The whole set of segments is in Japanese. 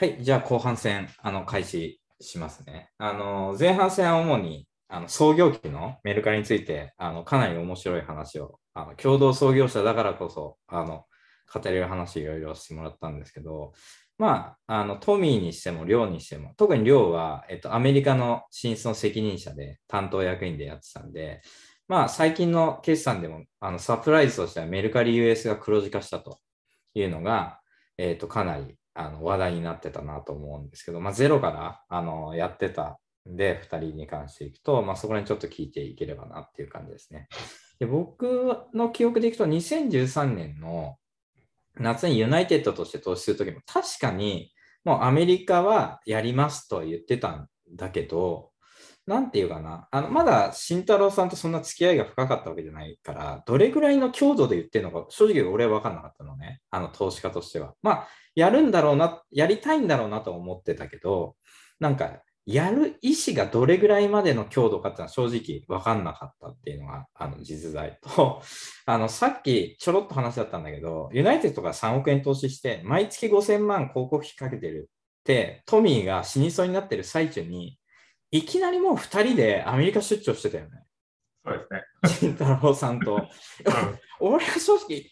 はい、じゃあ後半戦、あの、開始しますね。あの、前半戦は主に、あの、創業期のメルカリについて、あの、かなり面白い話を、あの、共同創業者だからこそ、あの、語れる話いろいろしてもらったんですけど、まあ、あの、トミーにしても、リョウにしても、特にリョウは、えっと、アメリカの進出の責任者で、担当役員でやってたんで、まあ、最近の決算でも、あの、サプライズとしてはメルカリ US が黒字化したというのが、えっと、かなりあの話題になってたなと思うんですけど、まあ、ゼロからあのやってたんで、2人に関していくと、まあ、そこにちょっと聞いていければなっていう感じですね。で僕の記憶でいくと、2013年の夏にユナイテッドとして投資するときも、確かにもうアメリカはやりますと言ってたんだけど、なんていうかな、あのまだ慎太郎さんとそんな付き合いが深かったわけじゃないから、どれぐらいの強度で言ってるのか、正直俺は分かんなかったのね、あの投資家としては。まあ、やるんだろうな、やりたいんだろうなと思ってたけど、なんか、やる意思がどれぐらいまでの強度かっていうのは正直分かんなかったっていうのがあの実在と、あのさっきちょろっと話だったんだけど、ユナイテッドが3億円投資して、毎月5000万広告費かけてるって、トミーが死にそうになってる最中に、いきなりもう2人でアメリカ出張してたよね。そうですね。慎太郎さんと。うん俺は正直、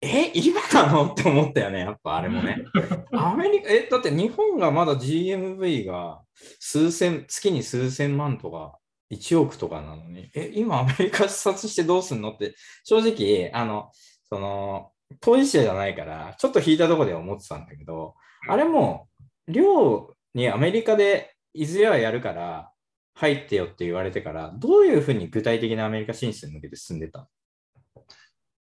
え、今なのって思ったよね、やっぱあれもね。アメリカ、え、だって日本がまだ GMV が数千、月に数千万とか、1億とかなのに、え、今アメリカ視察してどうすんのって、正直、あの、その、当事者じゃないから、ちょっと引いたところでは思ってたんだけど、あれも、寮にアメリカでいずれはやるから、入ってよって言われてから、どういうふうに具体的なアメリカ進出に向けて進んでた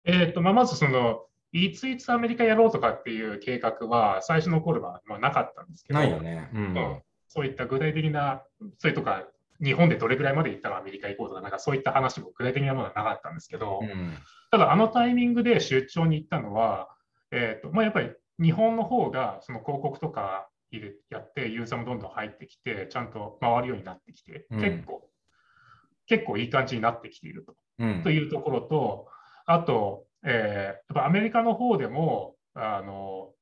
えっと、まあ、まずその、いついつアメリカやろうとかっていう計画は、最初の頃はまあなかったんですけど、ないよね。うん。うんそういった具体的な、それとか、日本でどれぐらいまで行ったらアメリカ行こうとか、なんかそういった話も具体的なものはなかったんですけど、うんただ、あのタイミングで出張に行ったのは、えーとまあ、やっぱり日本の方がその広告とか入れやって、ユーザーもどんどん入ってきて、ちゃんと回るようになってきて、うん。結構、結構いい感じになってきていると。うん。というところと、あと、えーやっぱアメリカの方でも、あの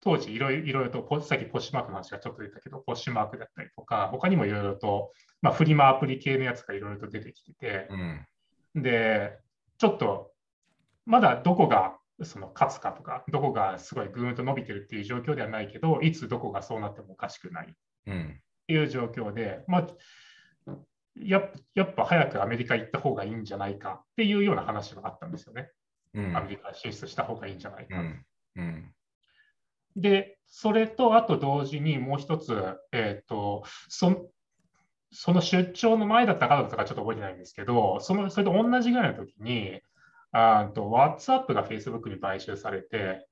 当時いろいろとポ、さっきポッシュマークの話がちょっと出たけど、ポッシュマークだったりとか、他にもいろいろと、まあ、フリマアプリ系のやつがいろいろと出てきてて、うん。で、ちょっと、まだどこがその勝つかとか、どこがすごいぐーんと伸びてるっていう状況ではないけど、いつどこがそうなってもおかしくない。っうん。ていう状況で、まあ、やっぱ早くアメリカ行った方がいいんじゃないか。っていうような話があったんですよね。うん。アメリカ進出した方がいいんじゃないか。うん。うん。で、それとあと同時にもう一つ、えーとそ、その出張の前だったかだったかちょっと覚えてないんですけど、そのそれと同じぐらいの時に、あと WhatsApp が Facebook に買収されて、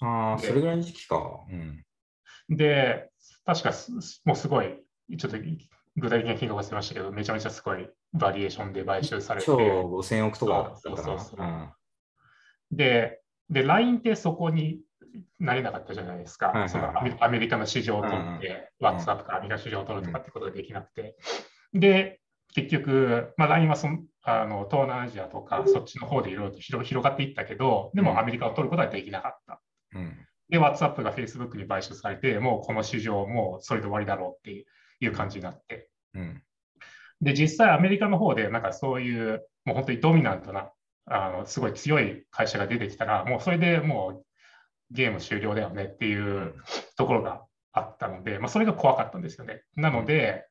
ああ、でそれぐらいの時期か。うんで、確かすもうすごい、ちょっと具体的な金額忘れましたけど、めちゃめちゃすごいバリエーションで買収されて、超5000億とかそうそうそうな。で、で、LINE ってそこになれなかったじゃないですか。はいはいそのアメリカの市場を取って、うんうん WhatsApp からアメリカの市場を取るとかってことができなくて。で、結局、まあ、LINE はそのあの東南アジアとかそっちの方でいろいろと広広がっていったけど、でうんもアメリカを取ることはできなかった。うんで、WhatsApp が Facebook に買収されて、もうこの市場もうそれで終わりだろうっていう感じになって。うんで、実際アメリカの方で、なんかそういう、もう本当にドミナントな、あのすごい強い会社が出てきたら、もうそれでもうゲーム終了だよねっていうところがあったので、まあ、それが怖かったんですよね。なので、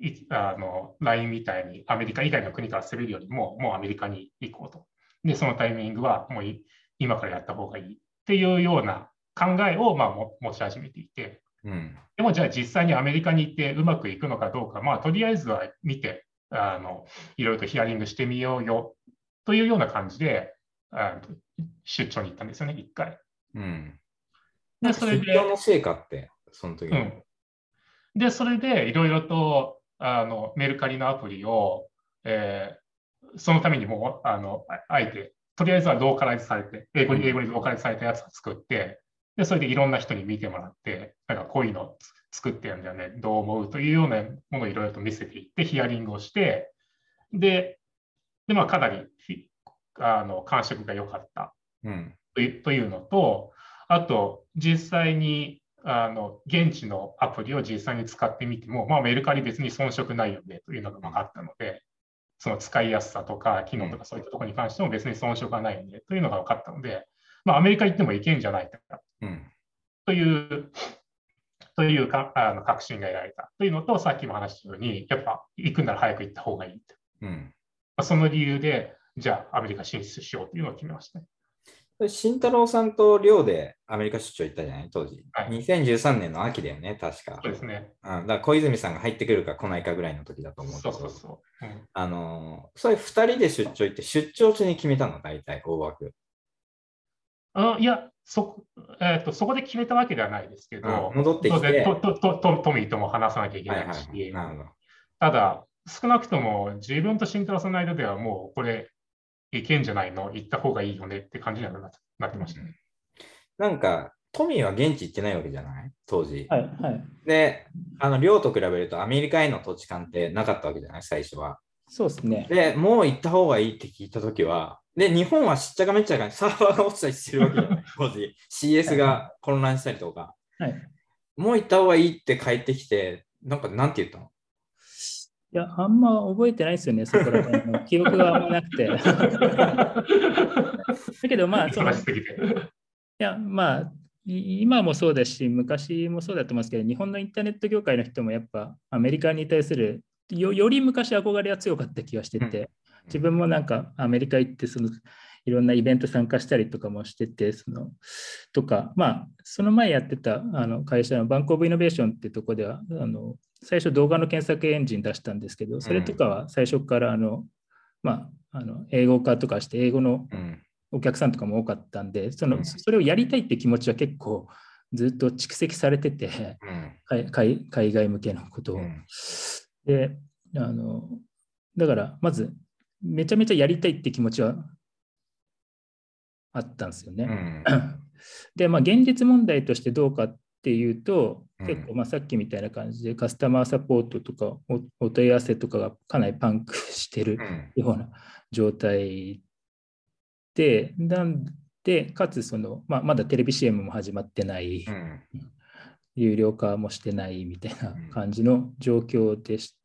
いあの LINE みたいにアメリカ以外の国から攻めるよりも、もうアメリカに行こうと。で、そのタイミングはもうい今からやった方がいいっていうような考えをまあも持ち始めていて、うんでもじゃあ実際にアメリカに行ってうまくいくのかどうか、まあとりあえずは見て、あのいろいろとヒアリングしてみようよというような感じであの出張に行ったんですよね、一回。うんで、それで、出張の成果って、その時のうん。で、それでいろいろとあのメルカリのアプリを、えーそのためにもうあのああえて、とりあえずはローカライズされて、英語に英語にローカライズされたやつを作って、で、それでいろんな人に見てもらって、なんかこういうの作ってるんだよね、どう思うというようなものをいろいろと見せていって、ヒアリングをして、で、でまあ、かなりひあの感触が良かった。というのと、あと、実際にあの現地のアプリを実際に使ってみても、まあ、メルカリ別に遜色ないよねというのが分かったので、その使いやすさとか機能とかそういったところに関しても別に遜色がないよねというのが分かったので、まあ、アメリカ行ってもいけんじゃないかと。いうというかあの確信が得られた。というのと、さっきも話したように、やっぱ行くなら早く行った方がいいと。うん。まあ、その理由で、じゃあアメリカ進出しようというのを決めましたね。慎太郎さんと寮でアメリカ出張行ったじゃない？当時、はい。2013年の秋だよね、確か。そうですね。うん、だから小泉さんが入ってくるか来ないかぐらいの時だと思うそうそうそう。うん、あのそれ2人で出張行って、出張中に決めたの、大体、大枠。あいや、そ,、えーと、そこで決めたわけではないですけど、戻ってきて。ととととトミーとも話さなきゃいけないし、はいはい、ただ、少なくとも自分と慎太郎さんの間ではもうこれいけんじゃないの？行った方がいいよねって感じにはなってましたね。なんか、トミーは現地行ってないわけじゃない？当時。はいはい、で、あの、寮と比べるとアメリカへの土地勘ってなかったわけじゃない？最初は。そうですね。で、もう行った方がいいって聞いたときは、で、日本はしっちゃかめっちゃかサーバーが落ちたりしてるわけじゃない？当時。CS が混乱したりとか。はい。もう行った方がいいって帰ってきて、なんかなんて言ったの？いや、あんま覚えてないですよね、そこら辺の。記憶があんまなくて。だけど、まあ、その、いや、まあ、今もそうだし、昔もそうだと思いますけど、日本のインターネット業界の人もやっぱアメリカに対するよより昔憧れは強かった気がしてて、自分もなんかアメリカ行ってそのいろんなイベント参加したりとかもしてて、そのとか、まあ、その前やってたあの会社のバンクオブイノベーションってとこでは、あの最初動画の検索エンジン出したんですけど、それとかは最初からあの、まあ、あの英語化とかして、英語のお客さんとかも多かったんで、そのそれをやりたいって気持ちは結構ずっと蓄積されてて、海海外向けのことを。であのだからまずめちゃめちゃやりたいって気持ちはあったんですよね。うん、で、まあ、現実問題としてどうかっていうと、結構まあさっきみたいな感じでカスタマーサポートとかお問い合わせとかがかなりパンク してるような状態で、なんで、かつその、まあ、まだテレビ CM も始まってない、うん、有料化もしてないみたいな感じの状況でし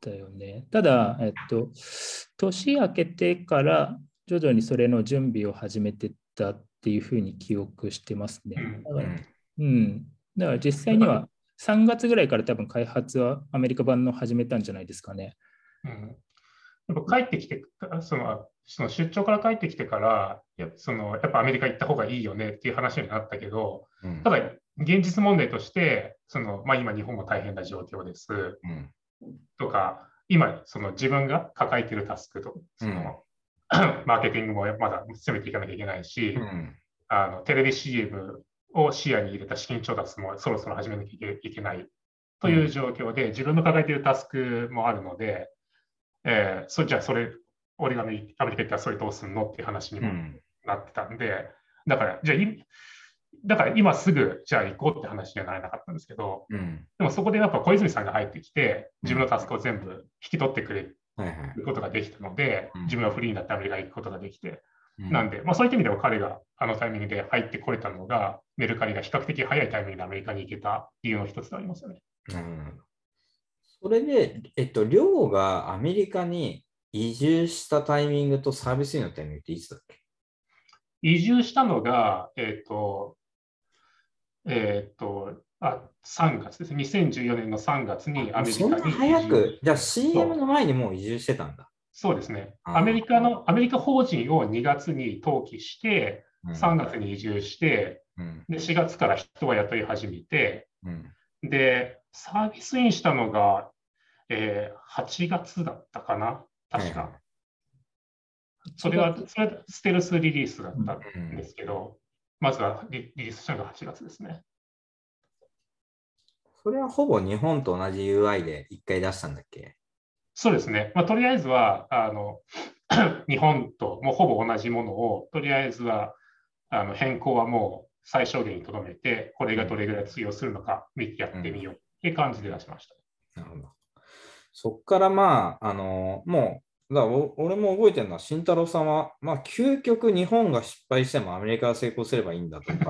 たよね。ただ、えっと、年明けてから徐々にそれの準備を始めてたっていうふうに記憶してますね。うん、だから実際には3月ぐらいから多分開発はアメリカ版の始めたんじゃないですかね。うん、やっぱ帰ってきてその、その出張から帰ってきてから、やそのやっぱアメリカ行った方がいいよねっていう話になったけど、うん、ただ現実問題として、そのまあ、今日本も大変な状況です。うん。とか、今、その自分が抱えているタスクと、その、うん、マーケティングもまだ攻めていかなきゃいけないし、うん、あのテレビ CM を視野に入れた資金調達もそろそろ始めなきゃいけないという状況で、自分の抱えているタスクもあるので、えー、そじゃあそれ、俺がアメリカ行ったらそれどうすんのっていう話にもなってたんで、だから、じゃあだから今すぐじゃあ行こうって話にはならなかったんですけど、うん、でもそこでやっぱ小泉さんが入ってきて、自分のタスクを全部引き取ってくれることができたので、自分はフリーになってアメリカに行くことができて、うん、なんで、まあ、そういった意味では彼があのタイミングで入ってこれたのが、メルカリが比較的早いタイミングでアメリカに行けた理由の一つでありますよね。うん、それで、えっと、寮がアメリカに移住したタイミングとサービスのタイミングっていつだっけ？移住したのが、えっ、と、えっ、と、あ3月ですね。2014年の3月にアメリカに。早く、じゃあ CM の前にもう移住してたんだ。そうですね。アメリカの、アメリカ法人を2月に登記して、3月に移住して、うん、で4月から人は雇い始めて、うん、で、サービスインしたのが、えー、8月だったかな、確か。それは、それステルスリリースだったんですけど、まずはリリースしたのが8月ですね。それはほぼ日本と同じ UI で1回出したんだっけ？そうですね。まあ、とりあえずはあの 日本ともうほぼ同じものを、とりあえずはあの変更はもう最小限にとどめて、これがどれぐらい通用するのか見てやってみようって感じで出しました。うん、なるほど。そっからまあ、あのもうだ俺も覚えてるのは、慎太郎さんは、まあ、究極日本が失敗してもアメリカが成功すればいいんだとか、うん、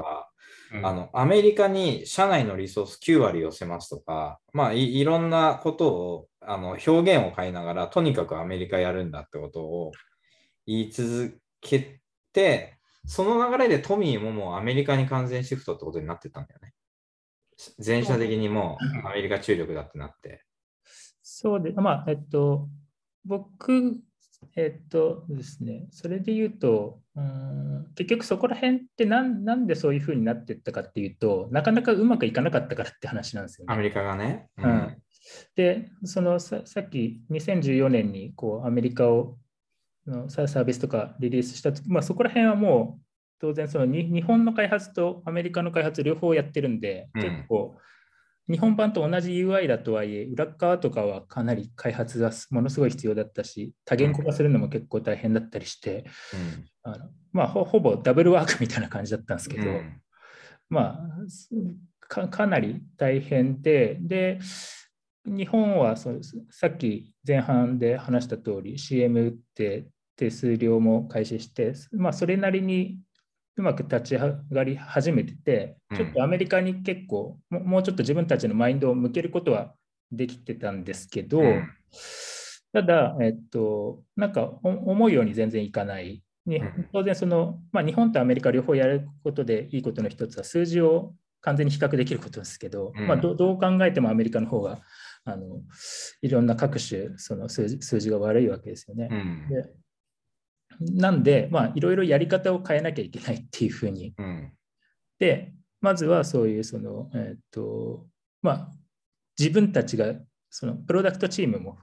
あのアメリカに社内のリソース9割寄せますとか、まあい、いろんなことをあの表現を変えながら、とにかくアメリカやるんだってことを言い続けて、その流れでトミーももうアメリカに完全シフトってことになってたんだよね。全社的にもうアメリカ注力だってなって。そうで、まあ、えっと、僕、えっとですね、それで言うと、うん。結局そこら辺ってなんなんでそういうふうになっていったかっていうと、なかなかうまくいかなかったからって話なんですよね。アメリカがね。うん、うん、で、そのささっき2014年にこうアメリカをのサービスとかリリースしたとき、まあ、そこら辺はもう当然その日本の開発とアメリカの開発両方やってるんで、うん、結構日本版と同じ UI だとはいえ、裏側とかはかなり開発がものすごい必要だったし、多言語化するのも結構大変だったりして、うん、あのまあほ、ほぼダブルワーク みたいな感じだったんですけど、うん、まあか、なり大変で、で、日本はそさっき前半で話した通り CM って手数料も開始して、まあ、それなりにうまく立ち上がり始めてて、ちょっとアメリカに結構、うん、もうちょっと自分たちのマインドを向けることはできてたんですけど、うん、ただ、えっと、なんか思うように全然いかない。当然その、まあ、日本とアメリカ両方やることでいいことの一つは数字を完全に比較できることですけど、うん、まあ、どう考えてもアメリカの方があのいろんな各種その数字数字が悪いわけですよね。でなんで、まあ、いろいろやり方を変えなきゃいけないっていうふうに。うん、で、まずはそういうその、えっ、と、まあ、自分たちが、そのプロダクトチームも、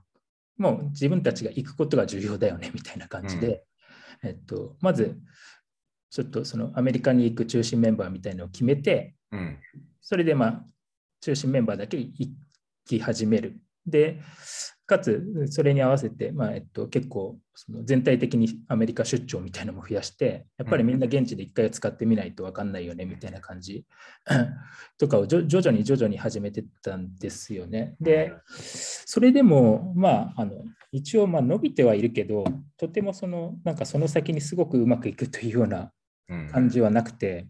もう自分たちが行くことが重要だよねみたいな感じで、うん、えっと、まず、ちょっとそのアメリカに行く中心メンバーみたいなのを決めて、うん、それでまあ、中心メンバーだけ行き始める。で、かつ、それに合わせて、まあえっと、結構その全体的にアメリカ出張みたいなのも増やして、やっぱりみんな現地で一回使ってみないと分かんないよねみたいな感じ。とかを徐々に徐々に始めてたんですよね。で、それでも、まあ、あの一応まあ伸びてはいるけど、とてもそのなんかその先にすごくうまくいくというような感じはなくて、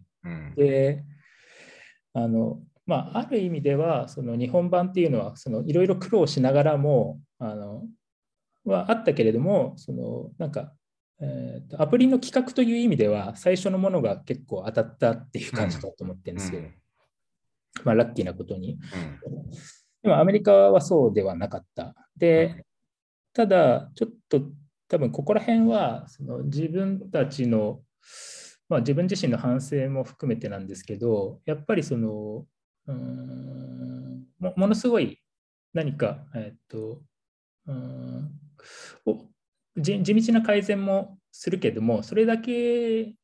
で、あのまあ、ある意味ではその日本版っていうのはいろいろ苦労しながらもあのはあったけれどもそのなんか、えーと、アプリの企画という意味では最初のものが結構当たったっていう感じだと思ってるんですけど、うん、まあ、ラッキーなことに、うん、でもアメリカはそうではなかった。でただちょっと多分ここら辺はその自分たちのまあ、自分自身の反省も含めてなんですけど、やっぱりそのうんもものすごい何か、えっと、うん。地道な改善もするけども、それだけ、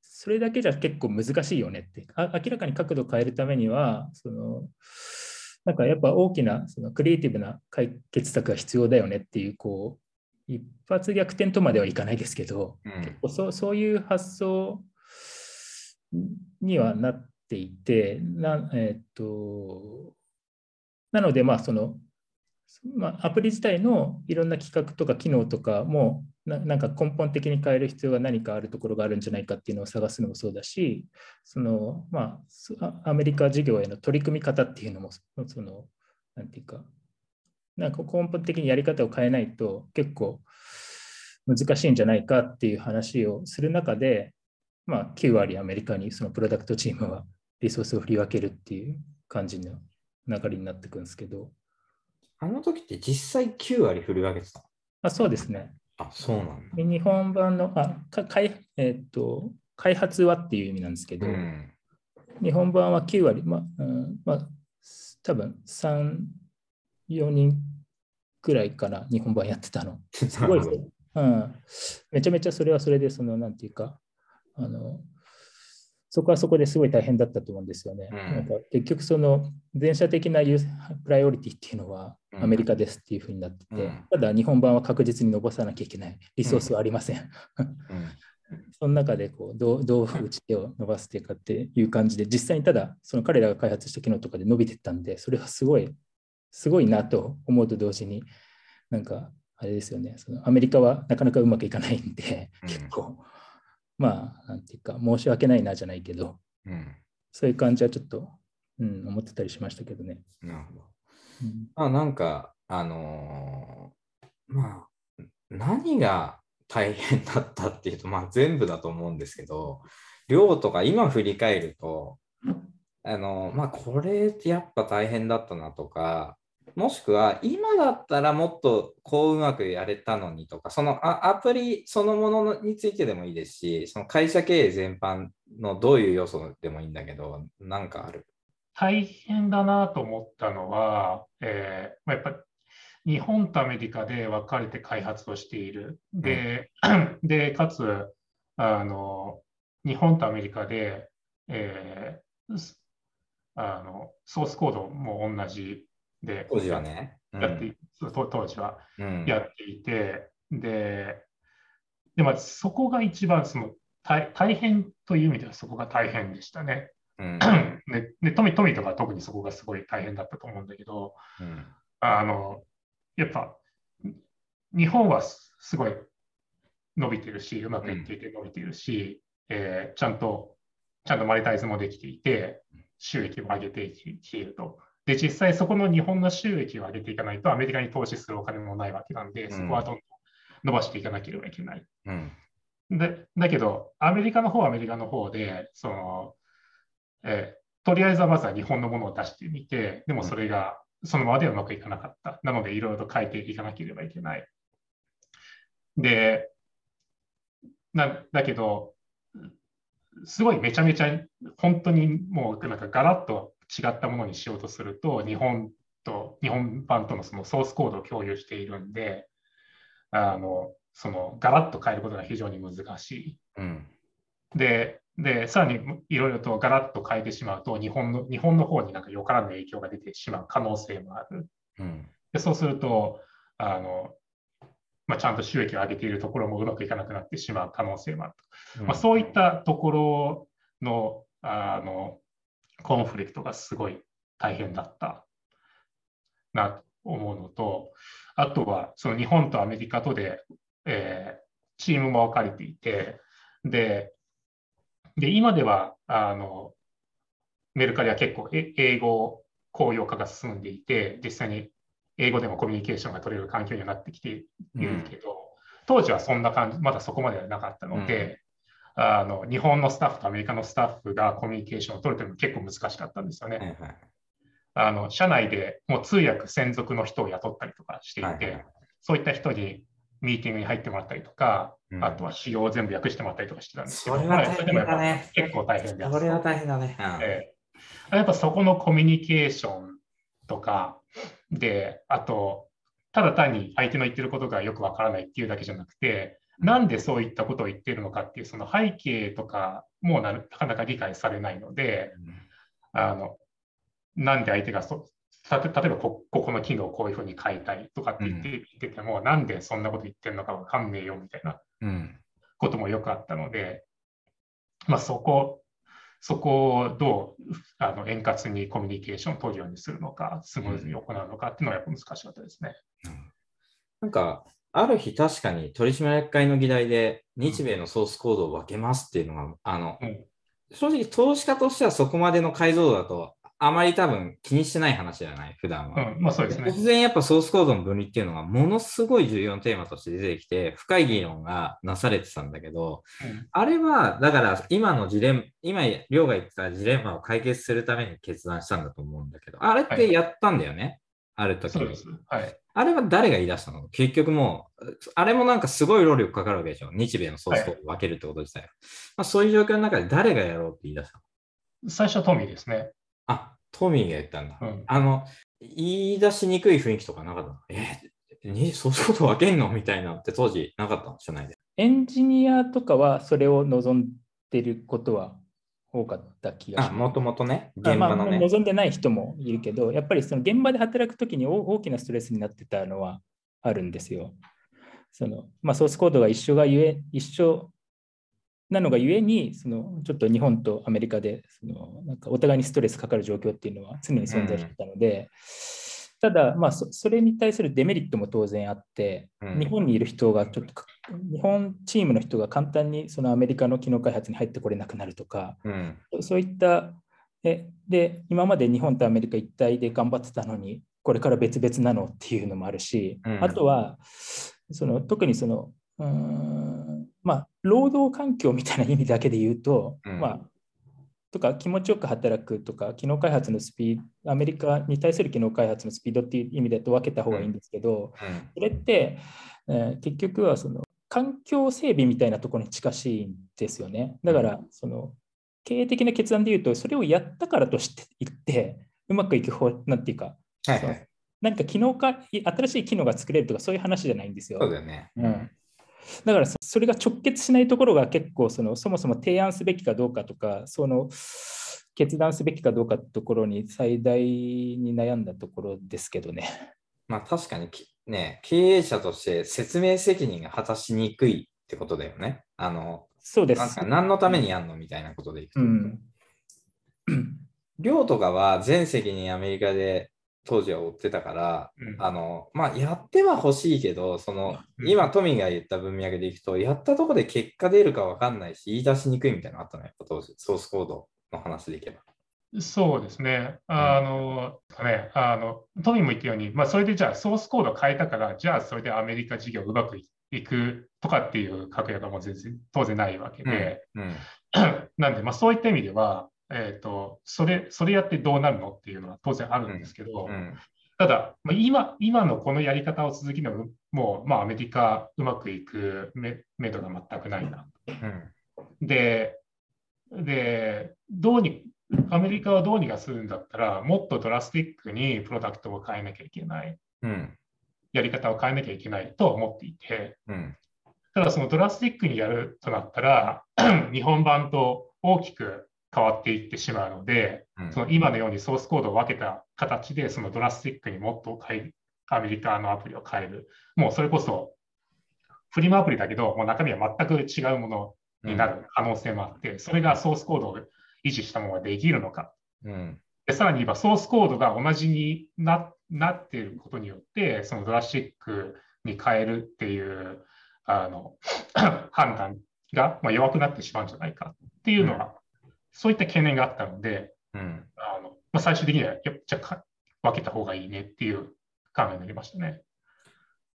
それだけじゃ結構難しいよねって、あ明らかに角度を変えるためには、そのなんかやっぱ大きなそのクリエイティブな解決策が必要だよねっていう、こう、一発逆転とまではいかないですけど、うん、結構そうそういう発想にはなっていて、な,、えー、っとなので、まあそのまあ、アプリ自体のいろんな企画とか機能とかもなんか根本的に変える必要が何かあるところがあるんじゃないかっていうのを探すのもそうだしその、まあ、アメリカ事業への取り組み方っていうのもそのなんていうかなんか根本的にやり方を変えないと結構難しいんじゃないかっていう話をする中で、まあ、9割アメリカにそのプロダクトチームはリソースを振り分けるっていう感じの流れになっていくんですけど。あの時って実際9割振り分けてたあそうですね。あ、そうなんだ。日本版の、あか開えー、っと開発はっていう意味なんですけど、うん、日本版は9割、まあ、うん、まあ、多分3、4人くらいから日本版やってたの。すごいですよ。うん、めちゃめちゃそれはそれで、その、なんていうか、あの、そこはそこですごい大変だったと思うんですよね。うん、なんか結局その全社的なプライオリティっていうのはアメリカですっていうふうになってて、うん、ただ日本版は確実に伸ばさなきゃいけない。リソースはありません。その中でこうどうどう打ち手を伸ばしていくかっていう感じで実際にただその彼らが開発した機能とかで伸びてったんでそれはすごいすごいなと思うと同時になんかあれですよね。そのアメリカはなかなかうまくいかないんで、結構まあ、なんていうか、申し訳ないなじゃないけど、うん。そういう感じはちょっと、うん、思ってたりしましたけどね。なるほど。うんまあなんか、あのーまあ、何が大変だったっていうと、まあ全部だと思うんですけど、量とか今振り返ると、あのまあこれやっぱ大変だったなとか、もしくは今だったらもっとこううまくやれたのにとか、そのアプリそのものについてでもいいですし、その会社経営全般のどういう要素でもいいんだけど、なんかある？大変だなと思ったのは、えー、やっぱり日本とアメリカで分かれて開発をしている。で、でかつあの、日本とアメリカで、えーあのソースコードも同じで当時はね。うん。やって当当時は。うん。やっていて、で、でまあ、そこが一番その大大変という意味ではそこが大変でしたね。うん。ででトミトミとか特にそこがすごい大変だったと思うんだけど、うん。あのやっぱ日本はすすごい伸びてるし、うまくいっていて伸びているし、えーちゃんとちゃんとマネタイズもできていて、収益を上げていきいると。で、実際そこの日本の収益を上げていかないと、アメリカに投資するお金もないわけなんで、そこはどんどん伸ばしていかなければいけない。うんでだけど、アメリカの方はアメリカの方で、そのえーとりあえずはまずは日本のものを出してみて、でもそれがそのままではうまくいかなかった。なので、いろいろと変えていかなければいけない。で、なだけど、すごいめちゃめちゃ本当にもうなんかガラッと違ったものにしようとすると、日本と日本版とのそのソースコードを共有しているんで、あのそのガラッと変えることが非常に難しい。うんで、でさらにいろいろとガラッと変えてしまうと日本の、日本の方になんかよからぬ影響が出てしまう可能性もある。うんでそうするとあの、まあ、ちゃんと収益を上げているところもうまくいかなくなってしまう可能性もあると。まあ、そういったところのあのコンフリクトがすごい大変だったなと思うのと、あとはその日本とアメリカとで、えーチームも分かれていて、で、で今ではあのメルカリは結構え英語公用化が進んでいて、実際に英語でもコミュニケーションが取れる環境にはなってきているけど、当時はそんな感じ、まだそこまではなかったので、あの日本のスタッフとアメリカのスタッフがコミュニケーションを取るというのも結構難しかったんですよね。はいはいあの社内でもう通訳専属の人を雇ったりとかしていて、はいはいそういった人にミーティングに入ってもらったりとか、うんあとは仕様を全部訳してもらったりとかしてたんですけど、それは大変だね。結構大変です。それは大変だね。うんええやっぱそこのコミュニケーションとかで、あと、ただ単に相手の言ってることがよくわからないっていうだけじゃなくて、なんでそういったことを言っているのかっていうその背景とかもななかなか理解されないので、あのなんで相手がそ例えばこここの機能をこういうふうに変えたいとかって言って,、言ってても、なんでそんなこと言ってるのかわかんねえよみたいなうん。こともよくあったので、まあ、そこ、そこをどうあの円滑にコミュニケーションを取るようにするのか、スムーズに行うのかっていうのはやっぱ難しかったですね。なんか、ある日確かに取締役会の議題で日米のソースコードを分けますっていうのが、あの、うん。正直投資家としてはそこまでの解像度だとあまり多分気にしてない話じゃない、普段は。うん、まあそうですね。突然やっぱソースコードの分離っていうのがものすごい重要なテーマとして出てきて、深い議論がなされてたんだけど、うん。あれは、だから今のジレン、今、りょうが言ってたジレンマを解決するために決断したんだと思うんだけど、あれってやったんだよね、ある時にそうです。はい。あれは誰が言い出したの？結局もう、あれもなんかすごい労力かかるわけでしょ？日米のソースコードを分けるってこと自体は。まあ、そういう状況の中で誰がやろうって言い出したの？最初はトミーですね。あ、トミーが言ったんだ。うんあの、言い出しにくい雰囲気とかなかったの？えにソースコード分けんの？みたいなって当時なかったの？社内で。エンジニアとかはそれを望んでることは多かった気がしあ、ます。もともとね、あまあ、現場のね。望んでない人もいるけど、やっぱりその現場で働くときに大大きなストレスになってたのはあるんですよ。そのまあ、ソースコードが一緒がゆえ一緒なのがゆえに、そのちょっと日本とアメリカでそのなんかお互いにストレスかかる状況っていうのは常に存在してたので、ただ、まあそ、それに対するデメリットも当然あって、うん。日本にいる人がちょっとか、日本チームの人が簡単にそのアメリカの機能開発に入ってこれなくなるとか、うん。そういった、えで、今まで日本とアメリカ一体で頑張ってたのに、これから別々なのっていうのもあるし、うん。あとは、その特にその、うーんまあ、労働環境みたいな意味だけで言うと、うん。まあ、とか気持ちよく働くとか、機能開発のスピード、アメリカに対する機能開発のスピードっていう意味だと分けた方がいいんですけど、うん。それって、えー結局はその環境整備みたいなところに近しいんですよね。だから、その経営的な決断で言うと、それをやったからとして言って、うまくいく方、なんていうか、はいはい。何か機能か、新しい機能が作れるとか、そういう話じゃないんですよ。そうだよね。うんだからそそれが直結しないところが結構そのそもそも提案すべきかどうかとかその決断すべきかどうかってところに最大に悩んだところですけどね。まあ確かにきね、経営者として説明責任が果たしにくいってことだよね。あの、そうですなんか。何のためにやんのみたいなことでいくと。うん。寮とかは全責任アメリカで当時は追ってたから、うんあの、まあ、やっては欲しいけど、その、うん今、トミーが言った文脈でいくと、やったとこで結果出るか分かんないし、言い出しにくいみたいなのあったのよ、やっぱ当時、ソースコードの話でいけば。そうですね。あの、ね、あの、トミーも言ったように、まあ、それでじゃあソースコードを変えたから、じゃあそれでアメリカ事業うまくいくとかっていう確約はもう全然当然ないわけで、うん。なんで、まあ、そういった意味では、えっと、それ、それやってどうなるのっていうのは当然あるんですけど、うん。ただ、まあ、今、今のこのやり方を続けるのは、もう、まあ、アメリカうまくいくめめどが全くないな。うん。で、で、どうに、アメリカはどうにかするんだったら、もっとドラスティックにプロダクトを変えなきゃいけない、うん。やり方を変えなきゃいけないと思っていて、うん。ただそのドラスティックにやるとなったら、日本版と大きく変わっていってしまうので、うんその今のようにソースコードを分けた形で、そのドラスティックにもっと変えアメリカのアプリを変える。もうそれこそ、フリマアプリだけど、もう中身は全く違うものになる可能性もあって、それがソースコードを維持したままできるのか。うん。でさらに言えば、ソースコードが同じにななっていることによって、そのドラスティックに変えるっていうあの 判断がまあ弱くなってしまうんじゃないかっていうのは、そういった懸念があったので、うん。あのまあ、最終的には、じゃ分けた方がいいねっていう考えになりましたね。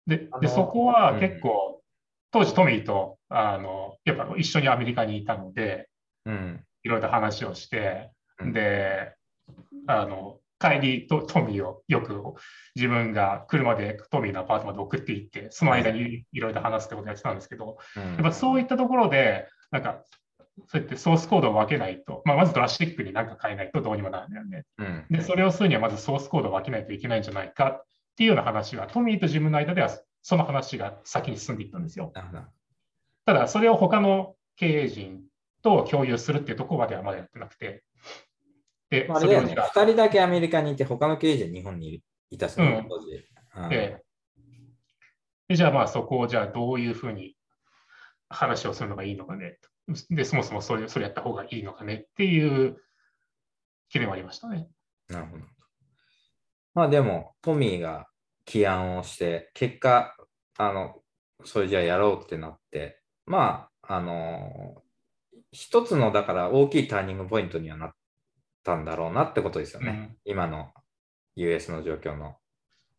ででそこはうん結構、当時トミーとあのやっぱ一緒にアメリカにいたので、うん。いろいろと話をして、うんで、あの、帰りとトミーをよく自分が車でトミーのアパートまで送っていって、その間にいろいろと話すってことをやってたんですけど、うん。やっぱそういったところで、なんか、そうやってソースコードを分けないと、まあ、まずドラスティックに何か変えないとどうにもならないよね。うん。で、それをするにはまずソースコードを分けないといけないんじゃないかっていうような話が、トミーと自分の間ではその話が先に進んでいったんですよ。ただ、それを他の経営陣と共有するっていうところまではまだやってなくて。で、まあ、あれだよね。それをじゃあ二人だけアメリカにいて、他の経営者日本にいたしね、うん当時。うんででじゃあまあそこをじゃあどういうふうに話をするのがいいのかね。で、そもそもそれそれやった方がいいのかねっていう懸念はありましたね。なるほど。まあでも、トミーが起案をして、結果、あの、それじゃあやろうってなって、まあ、あの、一つの、だから大きいターニングポイントにはなったんだろうなってことですよね。今の US の状況の。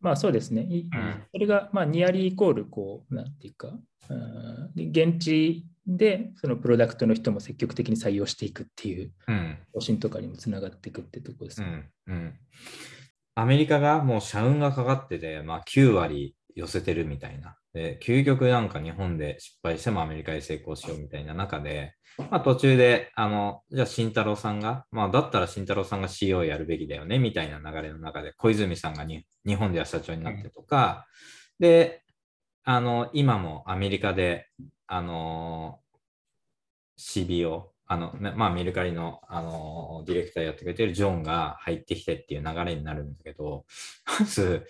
まあそうですね。いうんそれが、まあ、ニアリーイコール、こう、なんていうか、うんで現地でそのプロダクトの人も積極的に採用していくっていううん。方針とかにもつながっていくってところですね。うん。うん。アメリカがもう社運がかかってて、まあ9割寄せてるみたいな。で、究極なんか日本で失敗してもアメリカで成功しようみたいな中で、まあ途中で、あの、じゃあ慎太郎さんが、まあだったら慎太郎さんが CEO やるべきだよねみたいな流れの中で、小泉さんがに日本では社長になってとか、で、あの、今もアメリカで、あの、CBO、あの、ねまあメルカリの、あの、ディレクターやってくれてるジョンが入ってきてっていう流れになるんだけど、まず、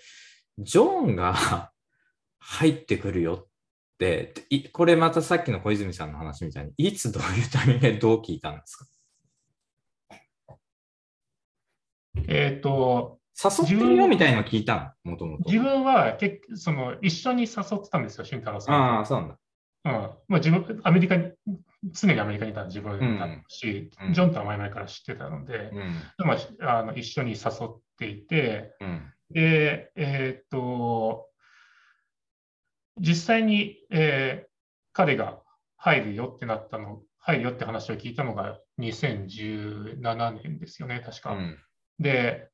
ジョンが入ってくるよって、いこれまたさっきの小泉さんの話みたいに、いつどういうタイミングでどう聞いたんですか？えっ、と、誘ってるよみたいなの聞いたの、もともと。自分は結その一緒に誘ってたんですよ、俊太郎さん。ああ、そうなんだ。うんまあ、自分、アメリカに、常にアメリカにいた自分だし、うんジョンとは前々から知ってたので、うん。まあ、あの一緒に誘っていて、うん。で、えーっと、実際に、えー彼が入るよってなったの、入るよって話を聞いたのが2017年ですよね、確か。うん。で、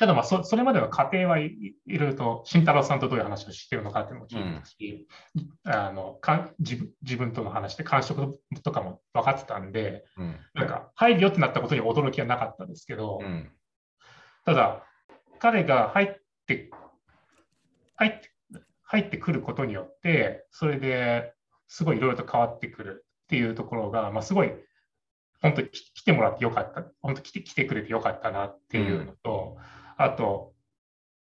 ただまあそ、それまでの過程はいいいろいろと、慎太郎さんとどういう話をしてるのかっていうのも聞いてたし、あのか自分自分との話で感触とかも分かってたんで、うん。なんか入るよってなったことに驚きはなかったんですけど、うん。ただ、彼が入って、入って、入ってくることによって、それですごいいろいろと変わってくるっていうところが、まあ、すごい、本当に来来てもらってよかった、本当来て来てくれてよかったなっていうのと、あと、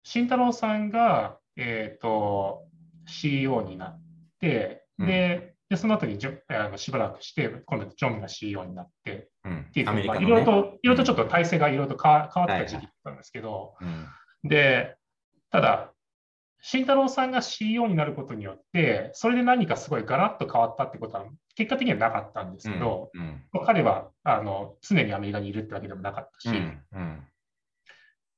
慎太郎さんが、えっ、と、CEO になって、うんで、でその後にジョあのしばらくして、今度ジョンが CEO になって、うんっていまあいろいろと、いろいろとちょっと体制がいろいろと変わ変わった時期だったんですけど、うん。で、ただ、慎太郎さんが CEO になることによって、それで何かすごいガラッと変わったってことは、結果的にはなかったんですけど、うん。まあ彼はあの常にアメリカにいるってわけでもなかったし、うん。うん。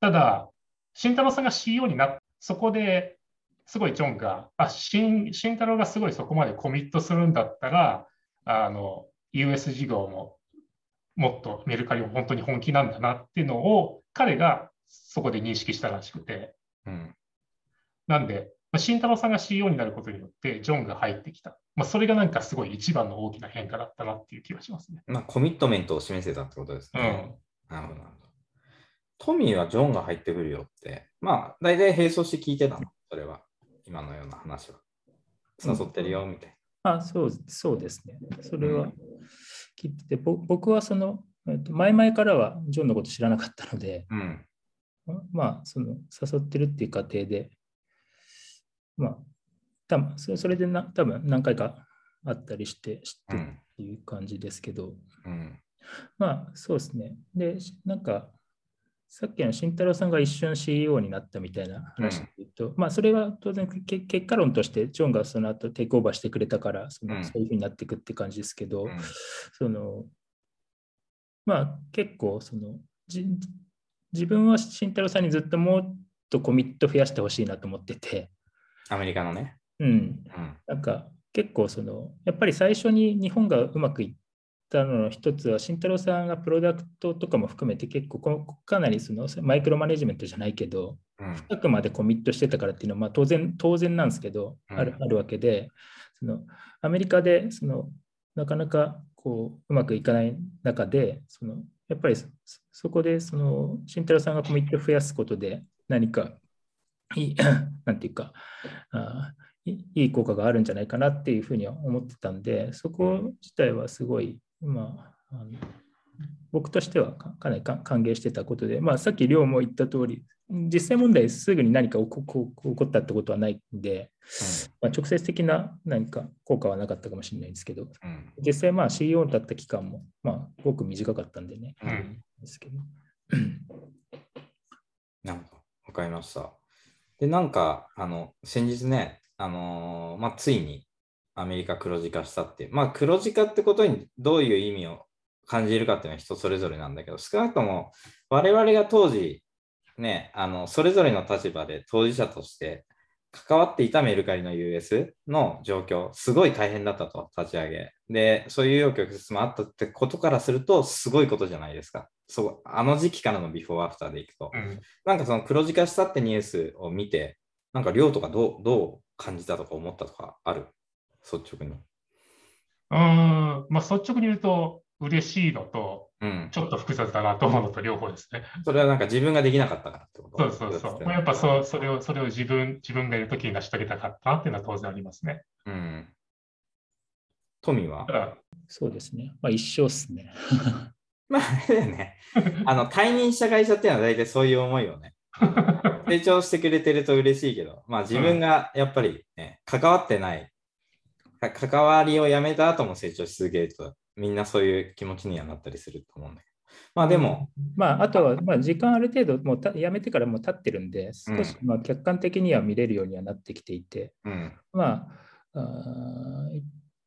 ただ、慎太郎さんが CEO になって、そこですごいジョンが、あ、慎慎太郎がすごいそこまでコミットするんだったら、あの、US 事業ももっとメルカリも本当に本気なんだなっていうのを彼がそこで認識したらしくて、うん。なんで、まあ、慎太郎さんが CEO になることによって、ジョンが入ってきた。まあ、それがなんかすごい一番の大きな変化だったなっていう気がしますね。まあ、コミットメントを示せたってことですうね。ん。なるほど、なるほど。トミーはジョンが入ってくるよって、まあ、大体並走して聞いてたの、それは。今のような話は。誘ってるよ、みたいあそうそうですね。それは聞いてて、ぼ僕はその、えっと前々からはジョンのこと知らなかったので、な。うん。まあ、その誘ってるっていう過程で、まあ、多分そそれでな多分何回かあったりして知ってるうん。っていう感じですけど、うん。まあそうですね。で、なんか、さっきの慎太郎さんが一瞬 CEO になったみたいな話で言うと、まあそれは当然け結果論として、ジョンがその後テイクオーバーしてくれたから、そのうん。そういうふうになっていくって感じですけど、うん。そのまあ結構そのじ自分は慎太郎さんにずっともっとコミット増やしてほしいなと思ってて、アメリカのね。うん、うん。なんか結構そのやっぱり最初に日本がうまくいったのの一つは慎太郎さんがプロダクトとかも含めて結構こかなりそのマイクロマネジメントじゃないけどうん。深くまでコミットしてたからっていうのはまあ当然当然なんですけど、うんあるあるわけでそのアメリカでそのなかなかこううまくいかない中でそのやっぱりそそこでその慎太郎さんがコミットを増やすことで何かいい なんていうかあいいい効果があるんじゃないかなっていうふうには思ってたんでそこ自体はすごいまああの僕としてはかかなりか歓迎してたことで、まあ、さっき亮も言った通り実際問題すぐに何か起ここ起こったってことはないんで、まあ、直接的な何か効果はなかったかもしれないですけどうん。実際まあ CEO だった期間もまあごく短かったんでね、うんですけどなるほど。わかりました。で、なんか、あの、先日ね、あのーまあ、ついにアメリカ黒字化したっていう。まあ、黒字化ってことにどういう意味を感じるかっていうのは人それぞれなんだけど、少なくとも我々が当時、ね、あの、それぞれの立場で当事者として関わっていたメルカリの US の状況、すごい大変だったと、立ち上げ。で、そういう余曲折もあったってことからすると、すごいことじゃないですか。そう、あの時期からのビフォーアフターでいくと。うんなんかその黒字化したってニュースを見て、なんか量とかどうどう感じたとか思ったとかある？率直に。うーん、まあ、率直に言うと、嬉しいのと、うん。ちょっと複雑だなと思うのと両方ですね。それはなんか自分ができなかったからってこと？そうそうそう。まあやっぱそうそれをそれを自分自分がいるときに成し遂げたかったなっていうのは当然ありますね。うん。富は？そうですね。まあ一生っすね。まあ、あれだよね。あの、退任した会社っていうのは大体そういう思いをね、成長してくれてると嬉しいけど、まあ自分がやっぱりね、関わってない、か関わりをやめた後も成長し続けると、みんなそういう気持ちにはなったりすると思うんだけど。まあでも。まあ、あとは、まあ、時間ある程度、もうたやめてからもう経ってるんで、少しまあ客観的には見れるようにはなってきていて、うん、まあ、あ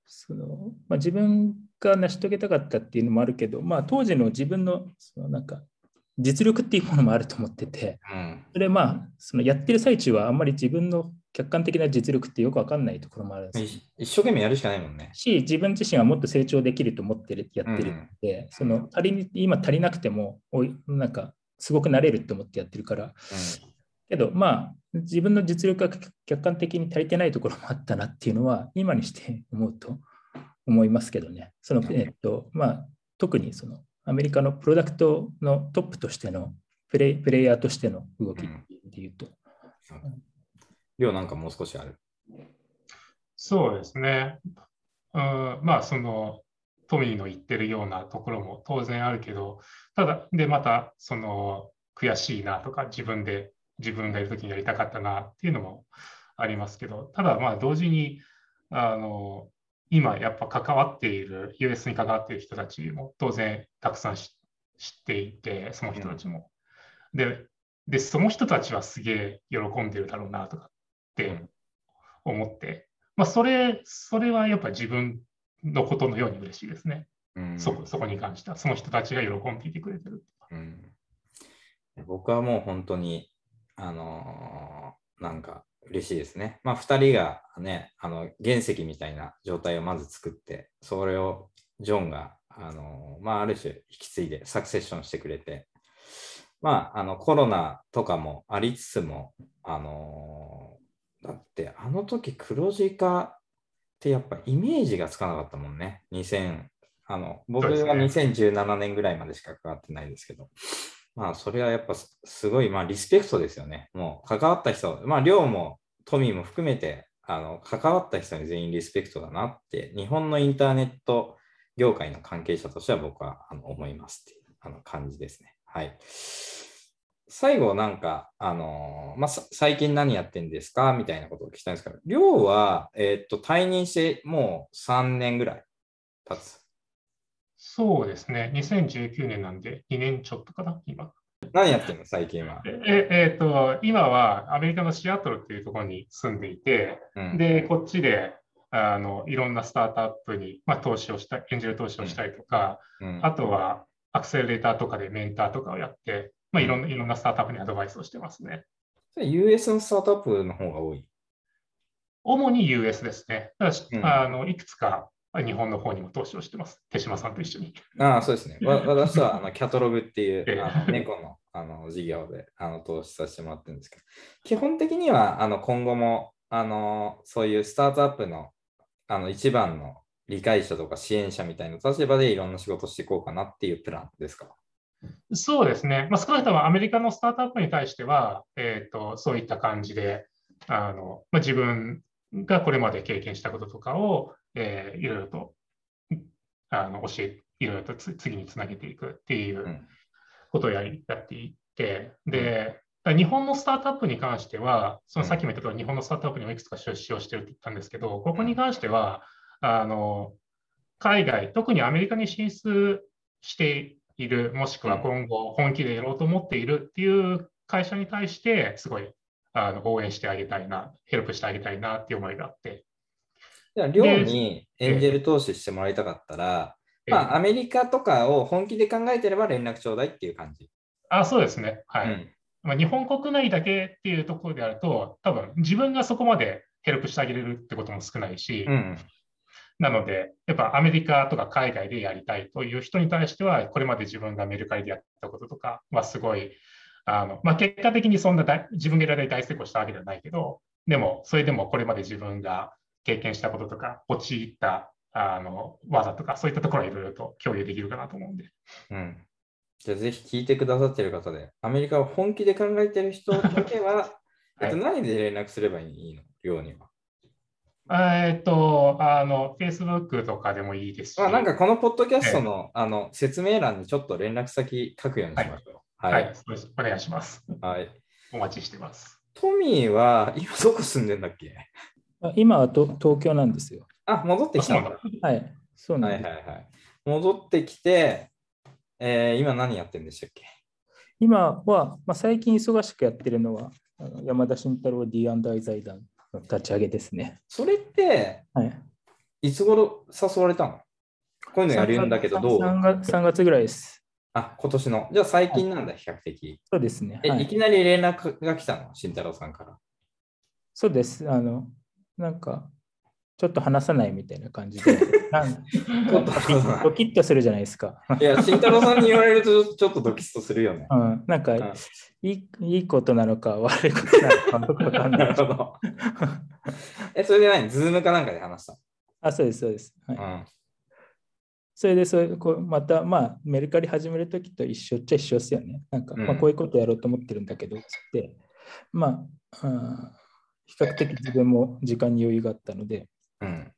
そのまあ、自分が成し遂げたかったっていうのもあるけど、まあ、当時の自分のそのなんか実力っていうものもあると思ってて、うん、それまあそのやってる最中はあんまり自分の客観的な実力ってよく分かんないところもあるんです一生懸命やるしかないもんね。し、自分自身はもっと成長できると思ってるやってるので、うん、その足り今足りなくてもおい、なんかすごくなれると思ってやってるから、うん、けどまあ自分の実力が客観的に足りてないところもあったなっていうのは今にして思うと思いますけどね。そのえっとまあ、特にそのアメリカのプロダクトのトップとしてのプレイプレイヤーとしての動きっていうと。量なんかもう少しあるそうですね。うん、まあ、その、トミーの言ってるようなところも当然あるけど、ただ、で、また、その、悔しいなとか、自分で、自分がいるときにやりたかったなっていうのもありますけど、ただ、まあ、同時に、あの、今やっぱ関わっている、US に関わっている人たちも当然たくさん知っていて、その人たちも。うん、でで、その人たちはすげえ喜んでるだろうなとかって思って、まあ、それ、それはやっぱ自分のことのように嬉しいですね。うん、そそこに関しては、その人たちが喜んでいてくれてる。うん、僕はもう本当に、あのー、なんか嬉しいですね。まあ、2人がね、あの原石みたいな状態をまず作って、それをジョンが、あのー、まあ、ある種引き継いでサクセッションしてくれて、まあ、あのコロナとかもありつつも、あのだってあの時黒字化ってやっぱイメージがつかなかったもんね。2000あの僕は2017年ぐらいまでしか関わってないですけど、まあそれはやっぱすごい、まあリスペクトですよね。もう関わった人、まあ量もトミーも含めてあの関わった人に全員リスペクトだなって、日本のインターネット業界の関係者としては僕はあの思いますっていうあの感じですね。はい。最後なんか、あのー、まあ、最近何やってんですか？みたいなことを聞きたいんですけど、寮は、えー、っと、退任してもう3年ぐらい経つ。そうですね。2019年なんで2年ちょっとかな、今。何やってんの？最近は。え、えー、っと、今はアメリカのシアトルっていうところに住んでいて、うん、で、こっちで、あのいろんなスタートアップに、まあ、投資をしたエンジェル投資をしたりとか、うんうん、あとはアクセレーターとかでメンターとかをやって、まあ、いろんないろんなスタートアップにアドバイスをしてますね。US のスタートアップの方が多い？主に US ですね。ただし、うん、あのいくつか日本の方にも投資をしてます。手島さんと一緒に。ああ、そうですね。私はあのキャトログっていうあの猫のあの事業であの投資させてもらってるんですけど、基本的にはあの今後もあのそういうスタートアップのあの一番の理解者とか支援者みたいな立場でいろんな仕事していこうかなっていうプランですか？そうですね、まあ、少なくともアメリカのスタートアップに対しては、えーと、そういった感じであの、まあ、自分がこれまで経験したこととかを、えー、いろいろとあの教え、いろいろと次につなげていくっていうことをやりやっていって、で、日本のスタートアップに関しては、そのさっきも言ったとおり、日本のスタートアップにもいくつか出資をしてるって言ったんですけど、ここに関しては、あの海外、特にアメリカに進出している、もしくは今後本気でやろうと思っているっていう会社に対して、すごいあの応援してあげたいな、ヘルプしてあげたいなっていう思いがあって。じゃあ、寮にエンジェル投資してもらいたかったら、まあ、アメリカとかを本気で考えてれば連絡ちょうだいっていう感じ。あそうですね。はい。うん、まあ、日本国内だけっていうところであると、多分自分がそこまでヘルプしてあげれるってことも少ないし、うんなので、やっぱアメリカとか海外でやりたいという人に対しては、これまで自分がメルカリでやったこととかはすごい、あのまあ、結果的にそんな大自分がやられ大成功したわけではないけど、でも、それでもこれまで自分が経験したこととか、陥ったあの技とか、そういったところはいろいろと共有できるかなと思うんで。うんじゃあぜひ聞いてくださってる方で、アメリカを本気で考えてる人だけは、はい、何で連絡すればいいの？寮には。えっと、あの、Facebook とかでもいいですし。あなんかこのポッドキャストの,、あの説明欄にちょっと連絡先書くようにしましょう。はい、はい、はい、お願いします。はい。お待ちしてます。トミーは今どこ住んでんだっけ？今は東京なんですよ。あ、戻ってきたんだ。はい。そうなんです。はいはいはい。戻ってきて、えー、今何やってるんでしたっけ？今は、まあ、最近忙しくやってるのは、あの山田慎太郎 D&I 財団の立ち上げですね。それって、はい、いつ頃誘われたの？こういうのやるんだけど、どう？3, 月 ?3 月ぐらいです。あ、今年の？じゃあ最近なんだ、比較的。そうですね。え、、はいい、きなり連絡が来たの？慎太郎さんから。そうです。あの、なんか、ちょっと話さないみたいな感じで、ドキッとするじゃないですか。いや、慎太郎さんに言われるとちょっとドキッとするよね。うん、なんか、んいいいいことなのか悪いことなのかわかんなないる。ほど。え、それで何？ズームかなんかで話したあ、そうです、そうです。はいのそれでそういうこう、また、まあ、メルカリ始めるときと一緒っちゃ一緒ですよね。なんか、うんまあ、こういうことやろうと思ってるんだけど、つって、まあ、うん比較的自分も時間に余裕があったので、うん。うん。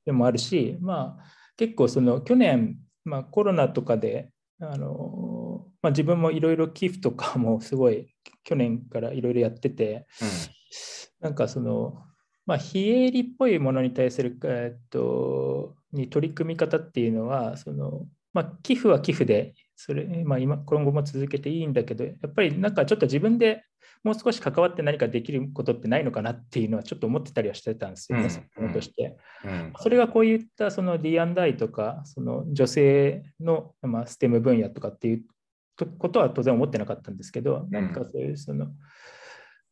でもあるし、まあ、結構その去年、まあ、コロナとかで、あのまあ、自分もいろいろ寄付とかもすごい去年からいろいろやってて、なんかその、まあ、非営利っぽいものに対する、えっと、に取り組み方っていうのは、その、まあ、寄付は寄付で、それ、まあ、今、今後も続けていいんだけど、やっぱりなんかちょっと自分でもう少し関わって何かできることってないのかなっていうのはちょっと思ってたりはしてたんですよね、うんとして。うん。それがこういったその D&I とか、その女性の、まあ、STEM 分野とかっていうとことは当然思ってなかったんですけど、何かそういうその、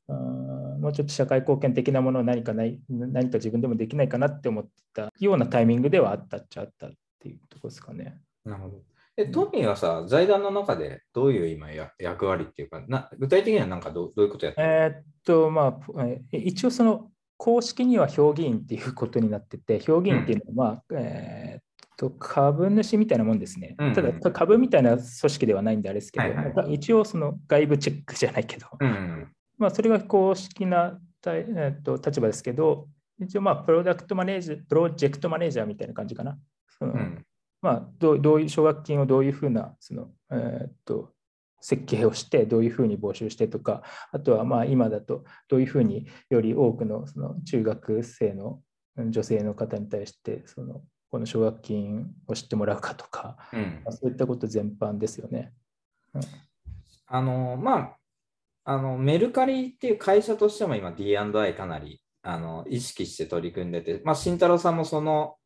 あーもうちょっと社会貢献的なものを何かない、何か自分でもできないかなって思ったようなタイミングではあったっちゃあったっていうところですかね。なるほど。え、トミーはさ、財団の中でどういう今や役割っていうか、な具体的にはなんかどうどういうことやってる？えーっと、まあ、えー一応その公式には評議員っていうことになってて、評議員っていうのは、まあえーっと株主みたいなもんですね。うんうんただ、株みたいな組織ではないんであれですけど、はいはいまあ一応その外部チェックじゃないけど、うん。まあ、それが公式なたいえーっと立場ですけど、一応、まあ、プロダクトマネージプロジェクトマネージャーみたいな感じかな。うん。まあ、どうどういう奨学金をどういうふうなその、えーっと設計をして、どういうふうに募集してとか、あとはまあ今だとどういうふうにより多くのその中学生のうん女性の方に対してそのこの奨学金を知ってもらうかとか、うんまあ、そういったこと全般ですよね。あの、まあ、あの、メルカリっていう会社としても今 D&I かなりあの意識して取り組んでて、まあ、慎太郎さんもその、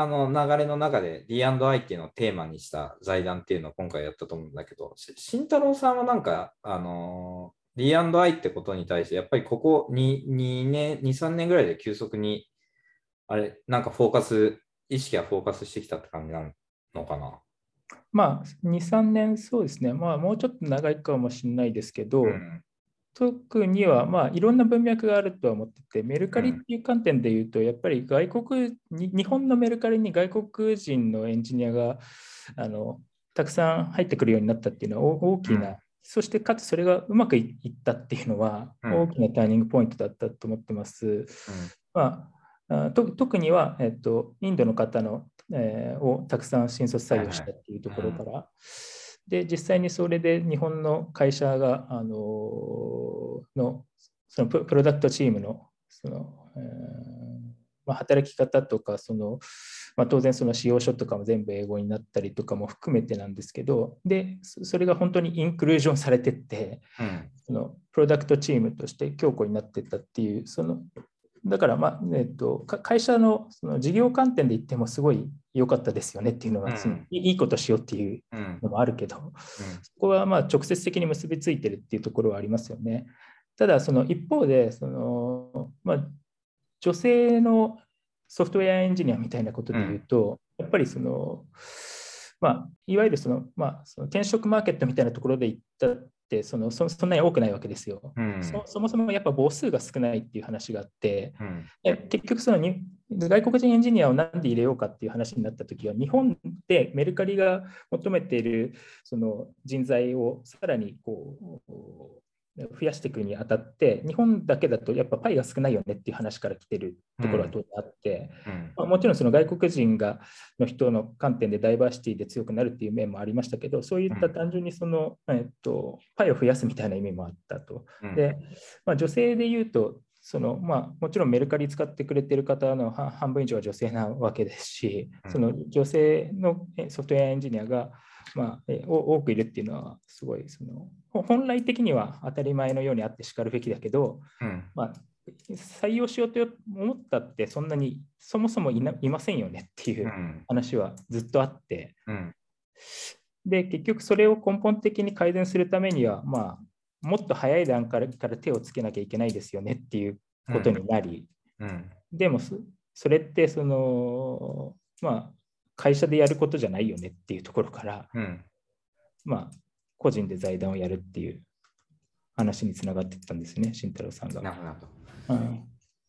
あの流れの中で D&I っていうのをテーマにした財団っていうのを今回やったと思うんだけど、し慎太郎さんはなんか、あの D&I ってことに対して、やっぱりここ 2, 2年、2、3年ぐらいで急速に、あれ、なんかフォーカス、意識がフォーカスしてきたって感じなのかな？まあ2、3年そうですね。まあもうちょっと長いかもしれないですけど、うん特には、まあ、いろんな文脈があるとは思ってて、メルカリっていう観点で言うと、やっぱり外国に、日本のメルカリに外国人のエンジニアがあのたくさん入ってくるようになったっていうのはお大きな、うん。そしてかつそれがうまくいいったっていうのは、うん。大きなターニングポイントだったと思ってます。まあ、あと特には、えっと、インドの方の、えーをたくさん新卒採用したっていうところから、で実際にそれで日本の会社が、あののそのププロダクトチームのその、えーまあ、働き方とかその、まあ、当然その使用書とかも全部英語になったりとかも含めてなんですけどでそそれが本当にインクルージョンされてってうん。そのプロダクトチームとして強固になっていったっていうそのだから、まあえっと、か会社のその事業観点で言ってもすごい良かったですよねっていうのが、うん。そのいいいことしようっていううん。のもあるけど、そこはまあ直接的に結びついてるっていうところはありますよね。ただ、その一方で、そのまあ、女性のソフトウェアエンジニアみたいなことで言うと、やっぱりその、まあ、いわゆるその、まあ、その転職マーケットみたいなところで言ったってそのそ、そんなに多くないわけですよ。うん。そそもそもやっぱ母数が少ないっていう話があって、うん。え結局そのに外国人エンジニアをなんで入れようかっていう話になったときは、日本でメルカリが求めているその人材をさらにこう増やしていくにあたって、日本だけだとやっぱパイが少ないよねっていう話から来てるところは当然あって、うん。まあもちろんその外国人がの人の観点でダイバーシティで強くなるっていう面もありましたけど、そういった単純にその、えっと、パイを増やすみたいな意味もあったと。うん。で、まあ、女性で言うと、そのまあ、もちろんメルカリ使ってくれてる方の半半分以上は女性なわけですし、うん。その女性のえソフトウェアエンジニアがまあ、え多くいるっていうのは、すごいその、本来的には当たり前のようにあってしかるべきだけど、うん、まあ、採用しようと思ったって、そんなにそもそもいないませんよねっていう話はずっとあって、うん、で、結局それを根本的に改善するためには、まあ、もっと早い段階から手をつけなきゃいけないですよねっていうことになり、でもそれってその、まあ、会社でやることじゃないよねっていうところから、うん、まあ、個人で財団をやるっていう話につながっていったんですね、慎太郎さんが。なるほど。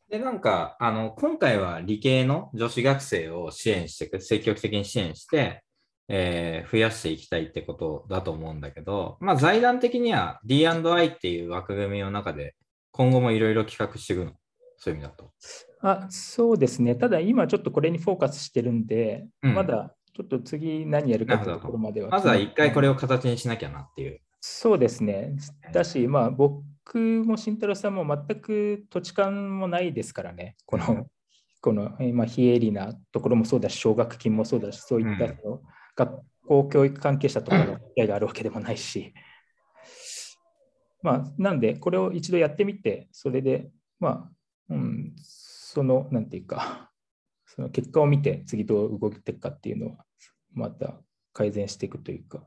で、なんか、あの、今回は理系の女子学生を支援していく、積極的に支援して、えー、増やしていきたいってことだと思うんだけど、まあ、財団的には D&I っていう枠組みの中で、今後もいろいろ企画していくの、そういう意味だと。あそうですね。ただ今ちょっとこれにフォーカスしてるんで、うん、まだちょっと次何やるかというところまでは。まずは一回これを形にしなきゃなっていう。そうですね。だし、まあ僕も慎太郎さんも全く土地勘もないですからね。この、うん、この、まあ、非営利なところもそうだし、奨学金もそうだし、そういったうん、学校教育関係者とかの機会があるわけでもないし。まあ、なんで、これを一度やってみて、それで、まあ、うん、その、なんていうか、その結果を見て次どう動いていくかっていうのは、また改善していくというか、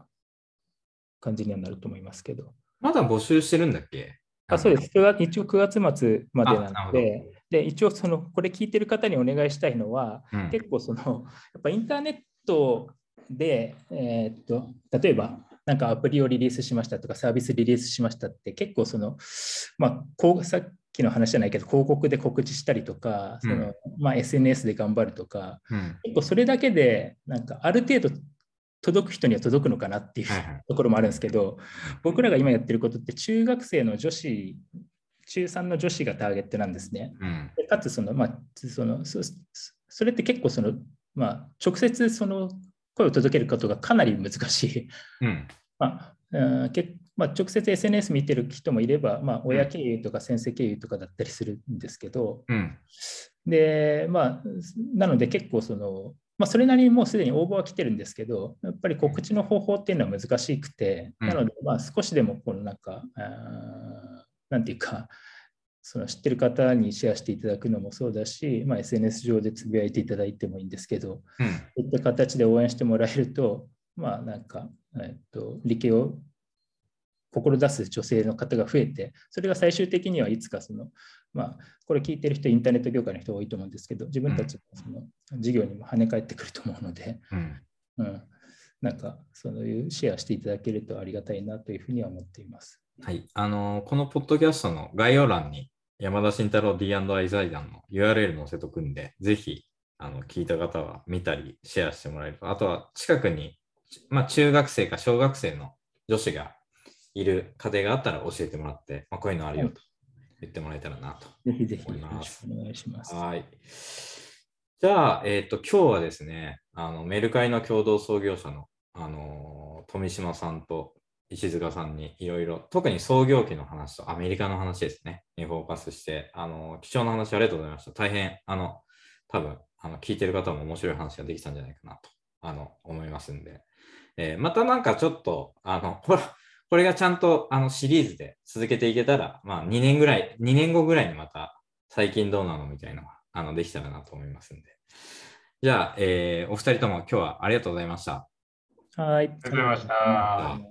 感じにはなると思いますけど。まだ募集してるんだっけ？あそうです。一応9月末までなので、で一応その、これ聞いてる方にお願いしたいのは、うん、結構その、やっぱインターネットで、えー、っと例えば、なんかアプリをリリースしましたとか、サービスリリースしましたって、結構その、まあ、こうさきの話じゃないけど広告で告知したりとか、そのまあ、SNS で頑張るとか、うん、結構それだけでなんかある程度届く人には届くのかなっていうところもあるんですけど、僕らが今やってることって中学生の女子中3の女子がターゲットなんですね。うん、かつその、まあ、そのそそれって結構その、まあ、直接その声を届けることがかなり難しい。うん、まあ、結まあ、直接 SNS 見てる人もいれば、まあ、親経由とか先生経由とかだったりするんですけど、うん、で、まあ、なので結構その、まあ、それなりにもうすでに応募は来てるんですけど、やっぱり告知の方法っていうのは難しくて、うん、なので、まあ、少しでもこのなんか、なんていうか、その知ってる方にシェアしていただくのもそうだし、まあ、SNS 上でつぶやいていただいてもいいんですけど、うん、そういった形で応援してもらえると、まあなんか、えっと、理系を志す女性の方が増えて、それが最終的にはいつかその、まあ、これ聞いてる人、インターネット業界の人多いと思うんですけど、自分たちのその事業にも跳ね返ってくると思うので、うん、うん、なんかそういうシェアしていただけるとありがたいなというふうには思っています。はい、あのこのポッドキャストの概要欄に山田慎太郎 D&I 財団の URL 載せとくんで、ぜひあの聞いた方は見たりシェアしてもらえると、あとは近くに、まあ、中学生か小学生の女子がいる家庭があったら教えてもらって、まあ、こういうのあるよと言ってもらえたらなとぜひぜひお願いします。はい。じゃあ、えっ、ー、と、今日はですね、あのメルカリの共同創業者の、あの富島さんと石塚さんにいろいろ、特に創業期の話とアメリカの話ですね、にフォーカスして、あの貴重な話ありがとうございました。大変、あの、多分あの聞いてる方も面白い話ができたんじゃないかなとあの思いますんで、えー、またなんかちょっと、あの、ほら、これがちゃんとあのシリーズで続けていけたら、まあ2年ぐらい、2年後ぐらいにまた最近どうなのみたいなのがあのできたらなと思いますんで。じゃあ、えー、お二人とも今日はありがとうございました。はい。ありがとうございました。